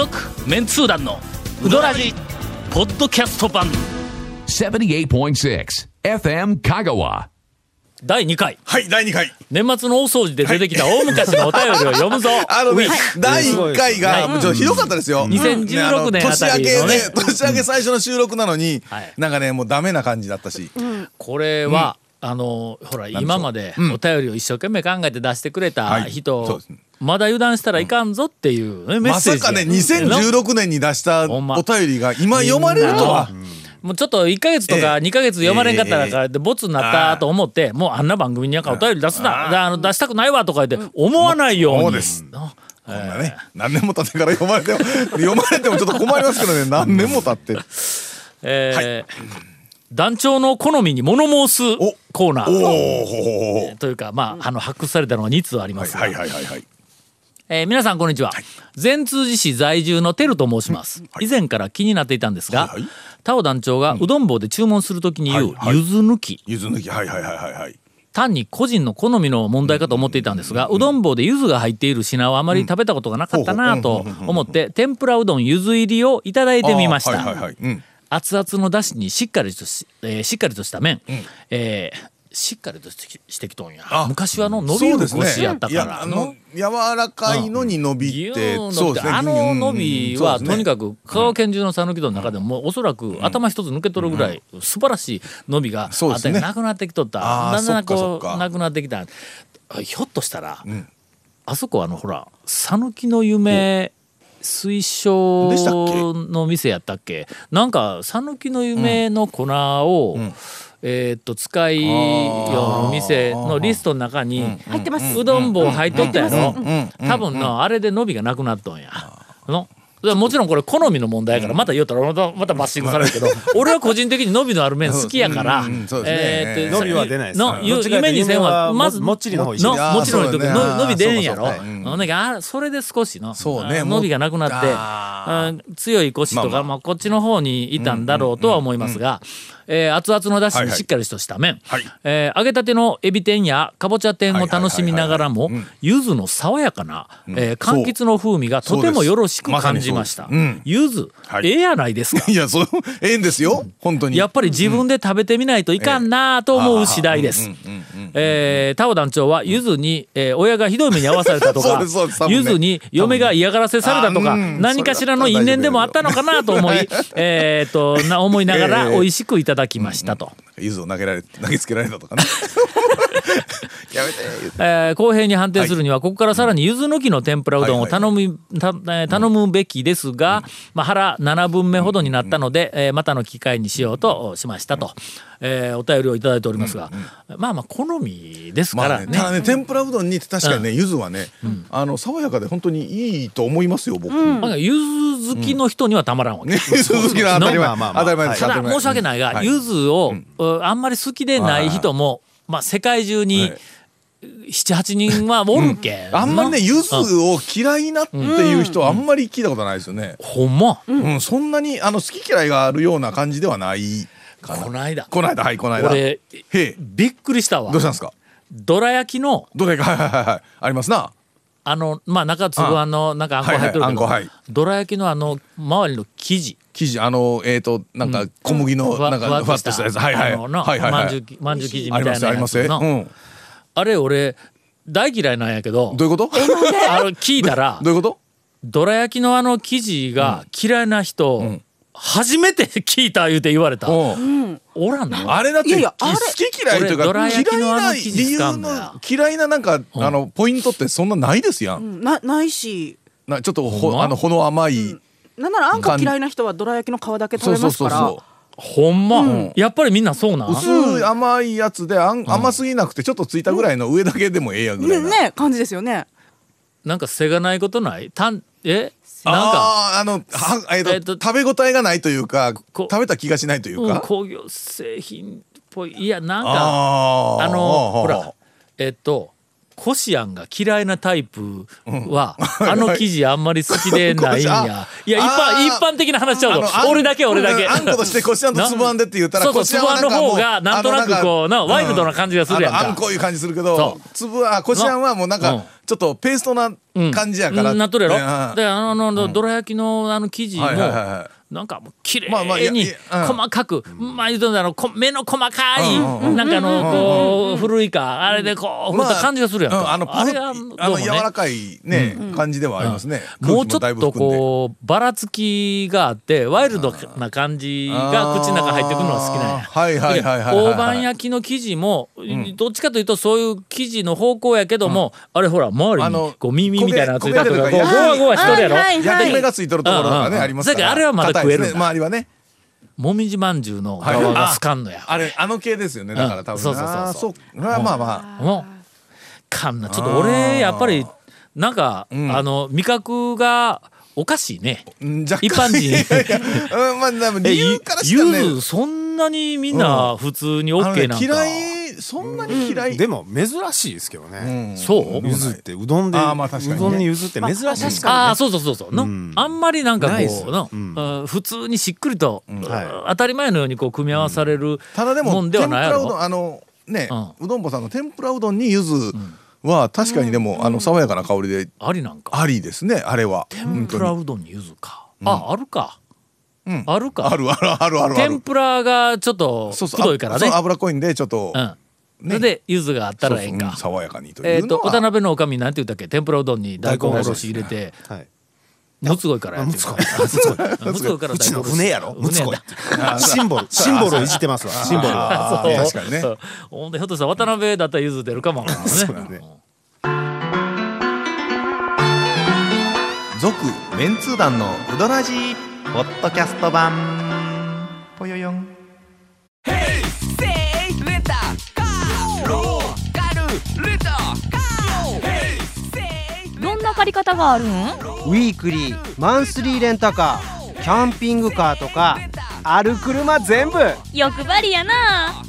続メンツー団のウドラジポッドキャスト版。78.6 FM Kagawa. 第2回。はい、第2回。年末の大掃除で出てきた大昔のお便りを読むぞ。あのね第1回が、ちょっとひどかったですよ。2016年あたりのね。年明けで、年明け最初の収録なのにはい、なんかね、もうダメな感じだったし。これは、あのほら今までお便りを一生懸命考えて出してくれたはい。人、そうですね。まだ油断したらいかんぞっていう、ねメッまセージ。さかね、の2016年に出したお便りが今読まれるとは。もうちょっと1か月とか2か月読まれんかったらからでボツになったと思ってもうあんな番組になんかお便り出すなあの出したくないわとか言って思わないように。そうです。なこんなね、何年も経ってから読まれても、読まれてもちょっと困りますけどね、何年も経って。えー団長の好みに物申すお。コーナおーおというかまああの発掘されたのが2通ありますが。はいはいはいはい。えー皆さんこんにちは、善通寺市在住のテルと申します、以前から気になっていたんですが、はいはい。タオ団長がうどん棒で注文するときに言う、はいはい。ゆず抜き。ゆず抜き、はいはいはいはいはい。単に個人の好みの問題かと思っていたんですが、うどん。棒で柚子が入っている品はあまり食べたことがなかったなと思って天ぷらうどん。柚子入りをいただいてみました、熱々のだしにしっかりとし,、えーしっかりとした麺、えーしっかりとしてしてきとんや。あ昔はの伸びる腰やったから。あの柔らかいのに伸びて、ーン伸びてそうですね。あの伸びはとにかくく香川県中の讃岐の中でももうおそらく頭一つ抜け取るぐらい素晴らしい伸びがあったりなくなってきとった。だんだんこうなくなってきた。ひょっとしたらあそこあのほら讃岐の夢水晶の店やったっけ？なんか讃岐の夢の粉を、えーっと使いよう店のリストの中に入ってます。うどん。棒入っとったやろうん。多分のあれで伸びがなくなっとん。やのもちろんこれ好みの問題やからまた言おったらまたまたバッシングされるけど俺は個人的に伸びのある麺好きやからうんうんそうですね。えーっと伸びは出ないですの夢にせんはまずももっちりの方もちろん伸び出んやろ。そうそれで少しのそうね。あ伸びがなくなって強い腰とまあまあ。かまあこっちの方にいたんだろうとは思いますがえー熱々のだしにしっかりとした麺。はい。えー揚げたてのエビ天やかぼちゃ天を楽しみながらも柚子の爽やかなえー柑橘の風味がとてもよろしく感じました。柚子はい。ええやないですか。いや、そう、ええんですよ。本当に。やっぱり自分で食べてみないといかんなと思う次第です。えータオ団長はゆずに、えー親がひどい目に遭わされたとか ゆずに嫁が嫌がらせされたとか何かしらの因縁でもあったのかなと思いえーとな思いながら ええ。美味しくいただきましたと。ゆずを投げられ、投げつけられたとかね。やめて、えー公平に判定するにはここからさらに柚子抜きの天ぷらうどんを頼む,、たえー頼むべきですが、まあ、腹7分目ほどになったので、えーまたの機会にしようとしましたと、えーお便りをいただいておりますが、まあまあ好みですからね,、まあね、ただね、天ぷらうどんに確かにね、ゆずはね、あの、爽やかで本当にいいと思いますよ、僕。ね、まあ柚子好きの人にはたまらんわけ、ゆず好きな当たり前。まあまあまあ当たり前。です。ただ申し訳ないが、はい。柚子を、うあんまり好きでない人も、まあ、世界中にはい。78人はおるけんな。あんまりね、ゆずを嫌いなっていう人はあんまり聞いたことないですよね。ほんま、うん、そんなに、あの、好き嫌いがあるような感じではないかな。この間この間、はい、この間。へ俺え、びっくりしたわ。どうしたんですか？どら焼きのどれか、はいはいはいはい。ありますな。あのまあ中つぶあんのなんかあんこ入ってるけど、はいはいあんこはい。どら焼きのあの周りの生地。生地、あの、えっと、なんか小麦の、ふわなんか、ふわっとしたやつ。はいはい。はいはいはい。まんじゅうまんじゅう生地みたいな。やつの。うん。あれ俺大嫌いなんやけど。どういうこと？あの聞いたら どういうこと？どら焼きのあの生地が嫌いな人、初めて聞いた言うて言われた、うん。おらんの？あれだって好き嫌いというか嫌いな理由の嫌いななんかあのポイントってそんなないですやん。なないし。なちょっとほあのほの甘い。なんならあんこ嫌いな人はどら焼きの皮だけ食べますから。そうそほんま、やっぱりみんなそうな。薄い甘いやつであん甘すぎなくてちょっとついたぐらいの上だけでもええやぐらいねな。ね感じですよね。なんかせがないことない？たんえ？なんか。あのはえっとえっと食べ応えがないというかこ食べた気がしないといううん、か。工業製品っぽいいやなんかあのほらえっとコシアンが嫌いなタイプは、あの生地あんまり好きでないんや。いや一般一般的な話しちゃうぞ俺だけ俺だけ。うんあんことしてこしあんとつぶあんでって言ったらそうそうつぶあんの方がなんとなくこうなワイルドな感じがするやんか。あんこういう感じするけそどう。つぶあこしあんはもうなんうん。かちょっとペーストな感じやから、うん。なっとるやろ、であの、のどら焼きのあの生地も、はいはいはいはいなんかもう綺麗に細かく、まあ目の細かい、なんかあのこう古いかあれでこう振った感じがするやんか、うんあのあれがあどうもね。の柔らかいね、感じではありますね、もうちょっとこうばらつきがあってワイルドな感じが口の中入ってくるのが好きなんや。はいはいはい大判焼きの生地も、どっちかというとそういう生地の方向やけども、あれほら周りにこう耳みたいなのがついたとかこうゴワゴワしとるやろ、焼き目がついてるところがね、ありますからあれはまだ食えるんだ。周りはね。もみじまんじゅうの側がすかんのや。あれあの系ですよねだから多分、うん。そうそうそうそう。まあまあまあ。もうかんな。ちょっと俺やっぱりなんか、ん。あの味覚がおかしいね。一般人。うんまあ理由からしゆたらねずそんなにみんな普通に OK ねなんか、嫌いそんなに嫌い、でも珍しいですけどね。そう？ゆずってうどんで、あーまあ確かにね。うどんにゆずって珍しい。ですあそうそうそうそう。の、ん。あんまりなんかこうの、うん。うん普通にしっくりと、は当たり前のようにこう組み合わされるただでももんではないや天ぷらうどろんあのね、ううどんぼさんの天ぷらうどんにゆずは確かにでも、あの爽やかな香りでありなんか。ありですねあれは。天ぷらうどんにゆずか、ああるか、うん。あるか。あるあるあるある。天ぷらがちょっとそうそうくどいからね。あそう脂っこいんでちょっと、うんそれで柚子があったらええんか。そうそううん爽やかにとえっ、というのは、渡辺のおかみなんて言ったっけ？天ぷらうどんに大根おろし入れて。はい。むつごいからやってる。むつごい。からうちの船やろ。むつこい シンボル、シンボルをいじってますわ。シンボル。確かにね。そう。ほんでひょっとしたら渡辺だったら柚子出るかもわからんね。そうだね。続メンツー団のウドラジーポッドキャスト版。ぽよよん借り方があるんウィークリーマンスリーレンタカーキャンピングカーとかある車全部。欲張りやな。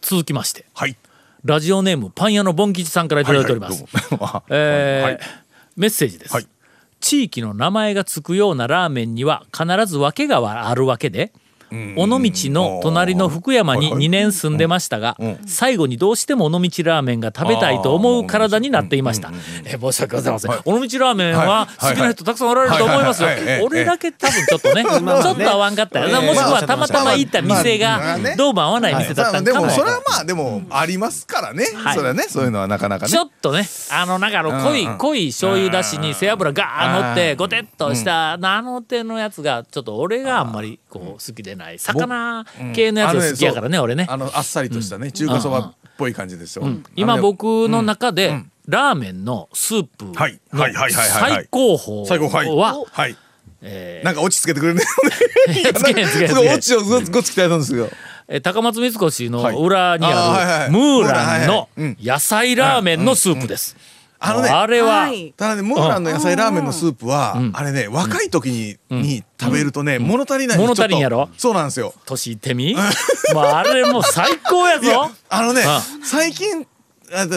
続きましてはい。ラジオネームパン屋のボン吉さんから頂いております、はえーはい。メッセージです、はい。地域の名前がつくようなラーメンには必ず訳があるわけで尾道の隣の福山に2年住んでましたが最後にどうしても尾道ラーメンが食べたいと思う体になっていました。え申し訳ございません。尾道ラーメンは好きな人たくさんおられると思いますよ。俺だけ多分ちょっとね ちょっと合わんかったよな。もしくはたまたま行った店がどうも合わない店だったんかも。でもそれはまあでもありますからね、はい。それはねそういうのはなかなかね。ちょっとねあのなんかあの濃い濃い醤油だしに背脂ガー乗ってうん。ゴテッとしたあの手のやつがちょっと俺があんまりこう好きでない。魚系のやつが好きやからね俺ね。あのあっさりとしたね、中華そばっぽい感じですよ、今僕の中でラーメンのスープのはい。はい。はい。はい。はい。はい最高峰。はい。ははい。えなんか落ち着けてくれるね。つけへんつけへんすごい落ちをごごつきたいなんですけど。ーえ高松三越のはい。裏にあるムーランの野菜ラーメンのスープですあのねあれは。はい。ただねムーランの野菜ラーメンのスープは、あれね若い時に,、に食べるとね、物足りないんです物足りんやろ？そうなんですよ。年いってみ？もうあれもう最高やぞ。あのねあ最近あ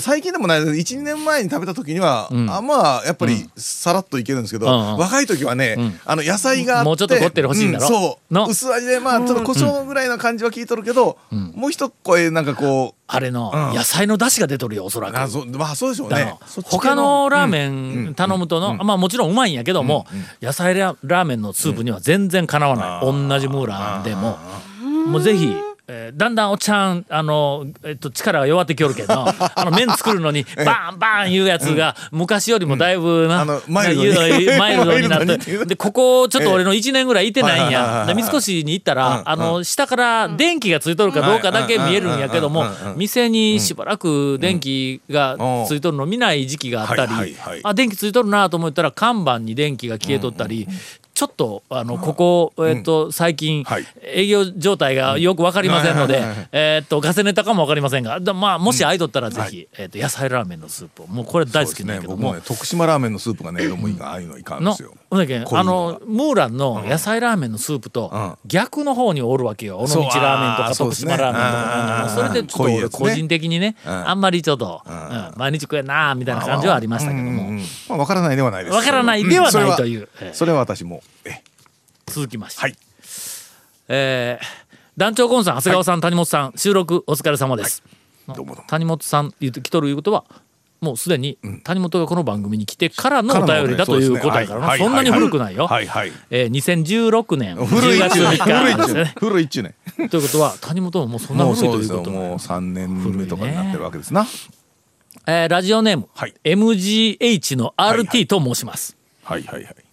最近でもない12年前に食べた時には、あまあやっぱりさらっといけるんですけど、うんうん。若い時はね、あの野菜があってもうちょっとこってり欲しいんだろ？うんそう。の？薄味でまあちょっと胡椒ぐらいの感じは聞いとるけど、もう一声なんかこうあれのうん。野菜の出汁が出とるよおそらく。あそうまあそうでしょうだね他のラーメン頼むとの、まあもちろんうまいんやけども、野菜ララーメンのスープには全然かなわない、同じムーランでも。もうぜひ、えーだんだんおっちゃんあの、えっと、力が弱ってきよるけど あの麺作るのにバンバンいうやつが昔よりもだいぶな、あのマイルドに。な って。でここちょっと俺の1年ぐらいいてないんや。で三越に行ったら、あの下から電気がついとるかどうかだけ見えるんやけども店にしばらく電気がついとるの見ない時期があったり、はいはいはい。あ電気ついとるなと思ったら看板に電気が消えとったり、ちょっとあのここ、えっと最近、はい。営業状態がよく分かりませんので、えっとガセネタかも分かりませんがだまあもし空いとったらぜひ、えっと野菜ラーメンのスープをもうこれ大好きなんやけども徳島ラーメンのスープがねどうもいいがああいうのいかんでのすよあのムーランの野菜ラーメンのスープとうん。逆の方におるわけよ。尾道ラーメンとか徳島ラーメンとか。うんそれでちょっと俺個人的にねん。あんまりちょっとうん。毎日食えんなみたいな感じはありましたけども。わからないではないですわからないではないという。ん。それは私もえ続きまして。はい。えー団長コンさん長谷川さん、谷本さん収録お疲れ様です、どうもどうも。谷本さん言うて来とるいうことはもうすでに谷本がこの番組に来てからのお便りだということやからそんなに古くないよ、はいはい。えー、2016年10古いっ月3ちゅうね古いっ日ですね。古いっちゅうねということは谷本ももうそんなもう古いということもう3年目とかになってるわけですな。えーラジオネーム、はい。MGH のはい RT と申します、はい。はい。はい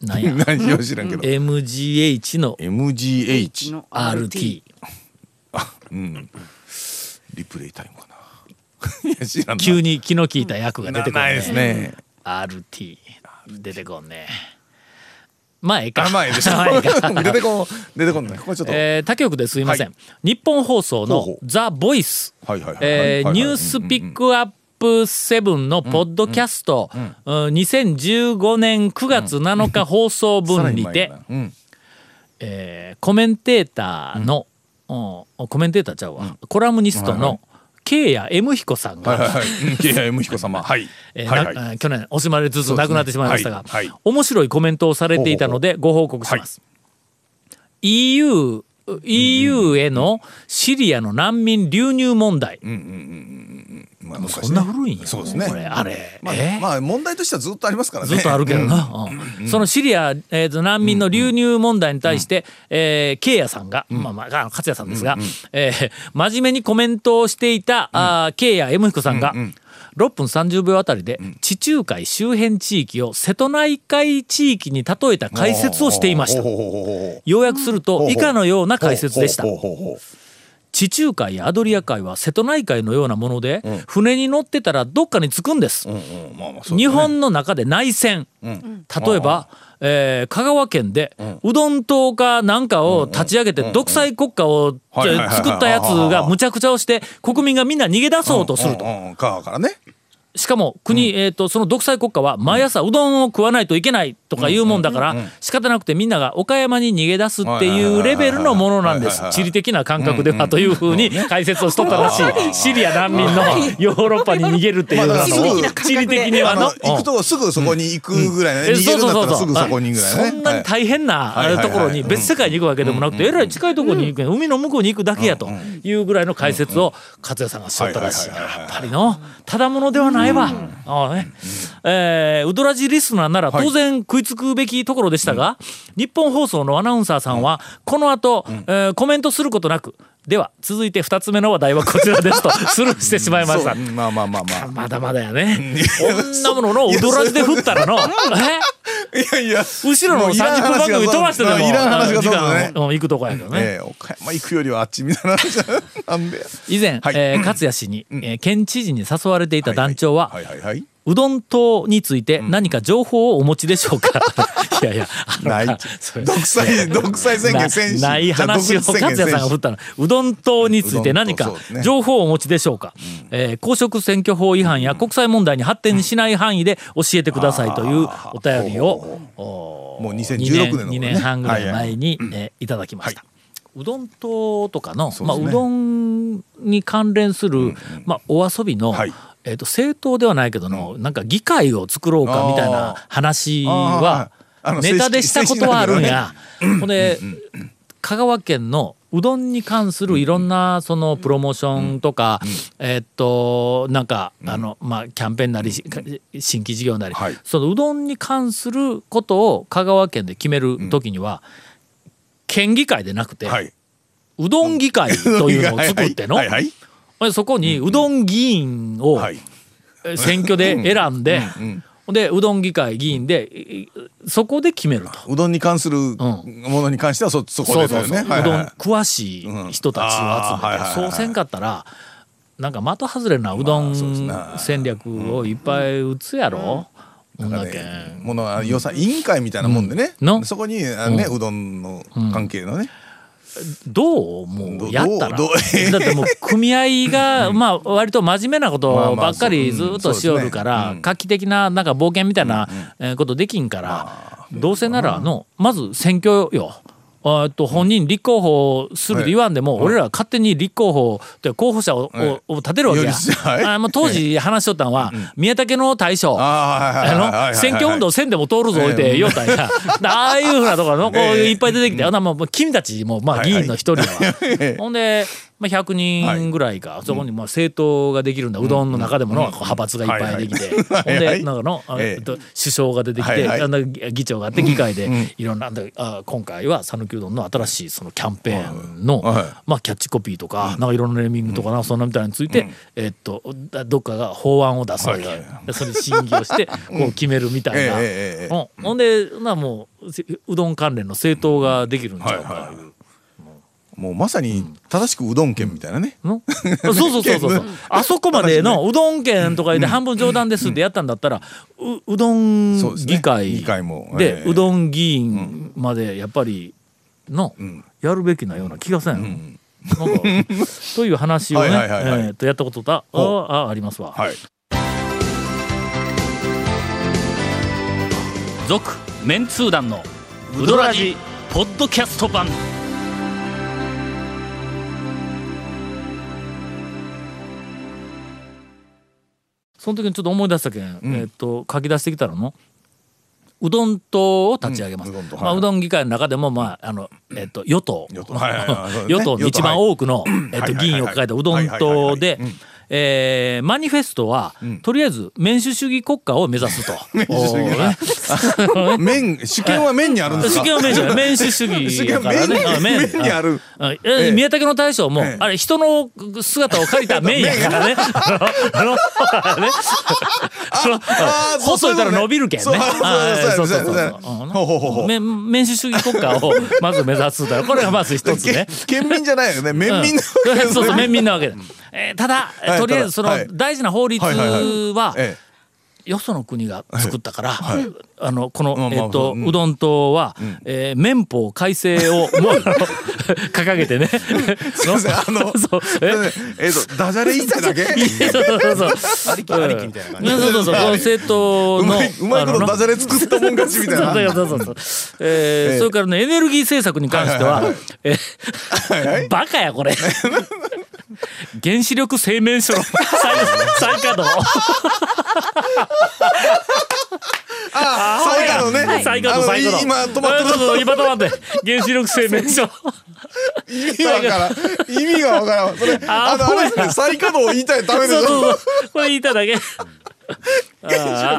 なんや 何しよう知らんけど。MGH の。MGH の RT リプレイタイムかな。いや知らんな。急に気の利いた役が出てくるなないですね。RT 出てこんね。まあええか。あでしょ。まあええか。出てこん出てこんね。これちょっと。えー他局ですいません、は日本放送のほうほう「ザ・ボイス。はいはいはいえーはいはいニュースピックアップセブンのポッドキャスト、うん2015年9月7日放送分にて、うん。えーコメンテーターの、うん。コメンテーターちゃうわ、コラムニストの慶谷 M 彦さん。が、はいはいはいうん。慶谷 M 彦様はいえーはいはい去年惜しまれつつ亡くなってしまいましたが、ねはいはい面白いコメントをされていたのでご報告します。EU EU へのシリアの難民流入問題、まあもうそんな古いんや。そうですね。これあれ、まあえまあ問題としてはずっとありますからね。ずっとあるけどな、うん。そのシリア、えーと難民の流入問題に対して、えー、慶也さんが、まあまああ勝也さんですが、えー真面目にコメントをしていた、あー慶也 M 彦さんが、6分30秒あたりで地中海周辺地域を瀬戸内海地域に例えた解説をしていました。要約すると以下のような解説でした。地中海やアドリア海は瀬戸内海のようなもので、船に乗ってたらどっかに着くんです、日本の中で内戦、例えば、えー香川県で、うどん党かなんかを立ち上げて独裁国家を作ったやつがむちゃくちゃをして国民がみんな逃げ出そうとすると。うんうん。香川からねしかも国、えー、とその独裁国家は毎朝うどんを食わないといけないとかいうもんだから仕方なくてみんなが岡山に逃げ出すっていうレベルのものなんです。地理的な感覚ではというふうに解説をしとったらしい。シリア難民のヨーロッパに逃げるっていう。地理的にはあのの行くとすぐそこに行くぐらいねえ逃げるんだったらそうそうそうすぐそこにぐらいね。そんなに大変なところに別世界に行くわけでもなくてえらい近いところに行く海の向こうに行くだけやというぐらいの解説を勝也さんがしとったらしい。やっぱりのただものではないわ。ああね。えーウドラジリスナーなら当然食いつくべきところでしたが日本放送のアナウンサーさんはこの後えーコメントすることなくでは続いて2つ目の話題はこちらですと スルーしてしまいました。まあまあまあまあ。まだまだやね。こんなもののウドラジで振ったらの、え？いやいや。後ろの30分番組飛ばしてでもいらん話が時間うん行くとこやけどね。ええ岡山行くよりはあっちみたいな話なんで。以前、はい。えー勝谷氏に、えー県知事に誘われていた団長は、はいはいはい。うどん党について何か情報をお持ちでしょうか、いやいやない。独裁独裁宣言選手なない話を勝也さんが振ったの。うどん党について何か情報をお持ちでしょうか、えー公職選挙法違反や国際問題に発展しない範囲で教えてくださいというお便りをおもう2016年の頃ね。2年半ぐらい前に、えーいただきました。うどん党とかの、そうまあ、うどんに関連する、まあ、お遊びの、はい。えー、と政党ではないけどの、なんか議会を作ろうかみたいな話はネタでしたことはあるんや。ほんで香川県のうどんに関するいろんなそのプロモーションとか、えーっとなんかあのまあキャンペーンなりし新規事業なり、はい。そのうどんに関することを香川県で決める時には、県議会でなくて、はい。うどん議会というのを作っての、そこにうどん議員を選挙で選んで、でうどん議会議員でいそこで決めると。うどんに関するものに関してはそそこですよね。そうそう、はいうはい。どん詳しい人たちを集めて、うん。そうせんかったらなんか的外れなうどん戦略をいっぱい打つやろ、ほん。だけねものは予算委員会みたいなもんでね、のそこにあね、うどんの関係のね、どう？もどうやったら。だってもう組合がまあ割と真面目なことばっかりずっとしよるから画期的ななんか冒険みたいなえーことできんからどうせならあのまず選挙よ。あーっと本人立候補するで言わんでも、俺らは勝手に立候補って候補者を,を、を立てるわけや。あもう当時話しとったんは、宮武の大将。あの選挙運動せんでも通るぞ置いて言おったんや。ああいうふうなところのこういっぱい出てきて、もう君たちもまあ議員の一人やわ。ほんで、まあ、100人ぐらいか、そこにまあ政党ができるんだ、うどん。の中でもの派閥がいっぱいできて、ほんで、なんかの、あえ首相が出てきて、は議長があって、議会でいろんな、あ今回は讃岐うどんの新しいそのキャンペーンの、はい。まあ、キャッチコピーとか、なんかいろんなネーミングとかな、そんなみたいについて、えっと、だどっかが法案を出すわけ。だはそれに審議をして、こう決めるみたいな。ほんで、なもう、せうどん関連の政党ができるんちゃうか。いもうまさに正しくうどん県みたいなね。のそうそうそうそう。あそこまでのうどん県とかで半分冗談ですってやったんだったら、ううどんそうですね議会議会もでええうどん議員までやっぱりのんやるべきなような気がせん。なんかという話をね、えーとやったことだあほあありますわ。はい。続メンツー団のウドラジポッドキャスト版。その時にちょっと思い出したけん、えっと書き出してきたらのうどん党を立ち上げます、うん。うどん。党まあ、はいうどん議会の中でも、まああのえっと与党。与党。はいはいはい。そうですね与党の一番多くの、えっと、議員を抱えたうどん党でえーマニフェストは、とりあえず民主主義国家を目指すと。民主主義 主権は麺にあるんです主か。権は民主主義民主主義やからね。にあるあえええ宮武の大将も、ええあれ人の姿を借りた麺 やからね。あの、ねあのあーほっといたら伸びるけんね。そうそうそう民主主義国家をまず目指すと。これがまず一つね。け県民じゃないよね。麺民の。うんそうそう、麺民なわけだ。えーただ、はいとりあえずそのはい大事な法律はいはいはいは、えよその国が作ったから、はいあのこの、まあまあえっとうんうどん党は、えー民法改正を もう 掲げてね。すいませんあのそうえ？え。えっとダジャレ言いたいだけ？そうそうそう。ありきありきみたいな感じそうそうそう。この政党のうまいことダジャレ作ったもん勝ちみたいな。そうそうそうそう。えーそれからねエネルギー政策に関しては、えはいはいバカやこれ。原子力製麺所の再再稼働。あ再稼働ね。再稼働再稼働。あの今止まって今止まって。原子力製麺所。意味わからん。意味がわからん。それああのあれですね再稼働を言いたいためでしょ。これ言いただけ。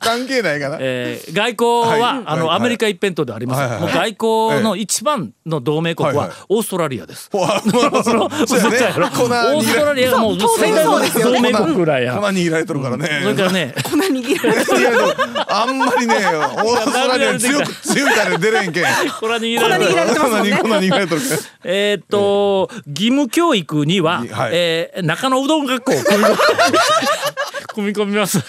関係ないから。えー外交は、はい。あの、はい。アメリカ一辺倒ではありません、はいはいはい。もう外交の一番の同盟国ははいはい。オーストラリアです。オーストラリアがもう最大の同盟国ぐらいや。粉握られてるからね。それからね、粉握られていやでもあんまりね、オーストラリアに強く強いから出れんけん。これは握られてる粉握られてますもんね。粉握られてる。えーっと、義務教育には、はい。えー中野うどん学校を組み込み込みます。い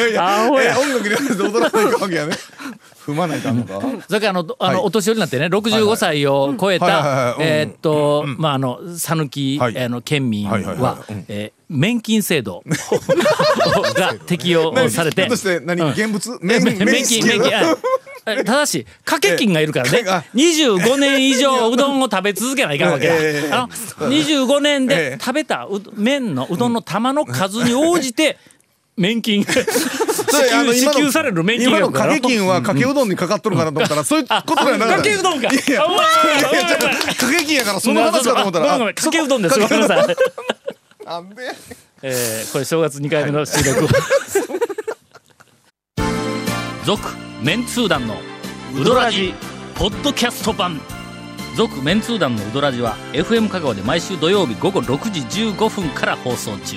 やいや、アホやえ音楽に合わせて踊らないかわけやね。踏まないかんのか。それからあの、あの、はい。お年寄りになってね、65歳を超えたは、いえーっと、まあ、あの、讃岐、はい。あの、県民はえー年金制度 が適用されて。と、して何？うん。現物？め麺め免金、免金。あただし、掛け金がいるからね。えあ、25年以上うどんを食べ続けないかんわけだ。ええあの25年でええ食べたう麺のうどんの玉の数に応じて、免金、支給 支給される免金今の掛け金はかけうどんにかかっとるかなと思ったら、そういうことじゃなかった。かけうどんか。いや、掛け金やからその話かと思ったら。ごめんごめん、かけうどんです。ごめんなさい。あなんでえーこれ正月2回目の収録。続、メンツー団のウドラジポッドキャスト版。続、メンツー団のウドラジは FM 香川で毎週土曜日午後6時15分から放送中。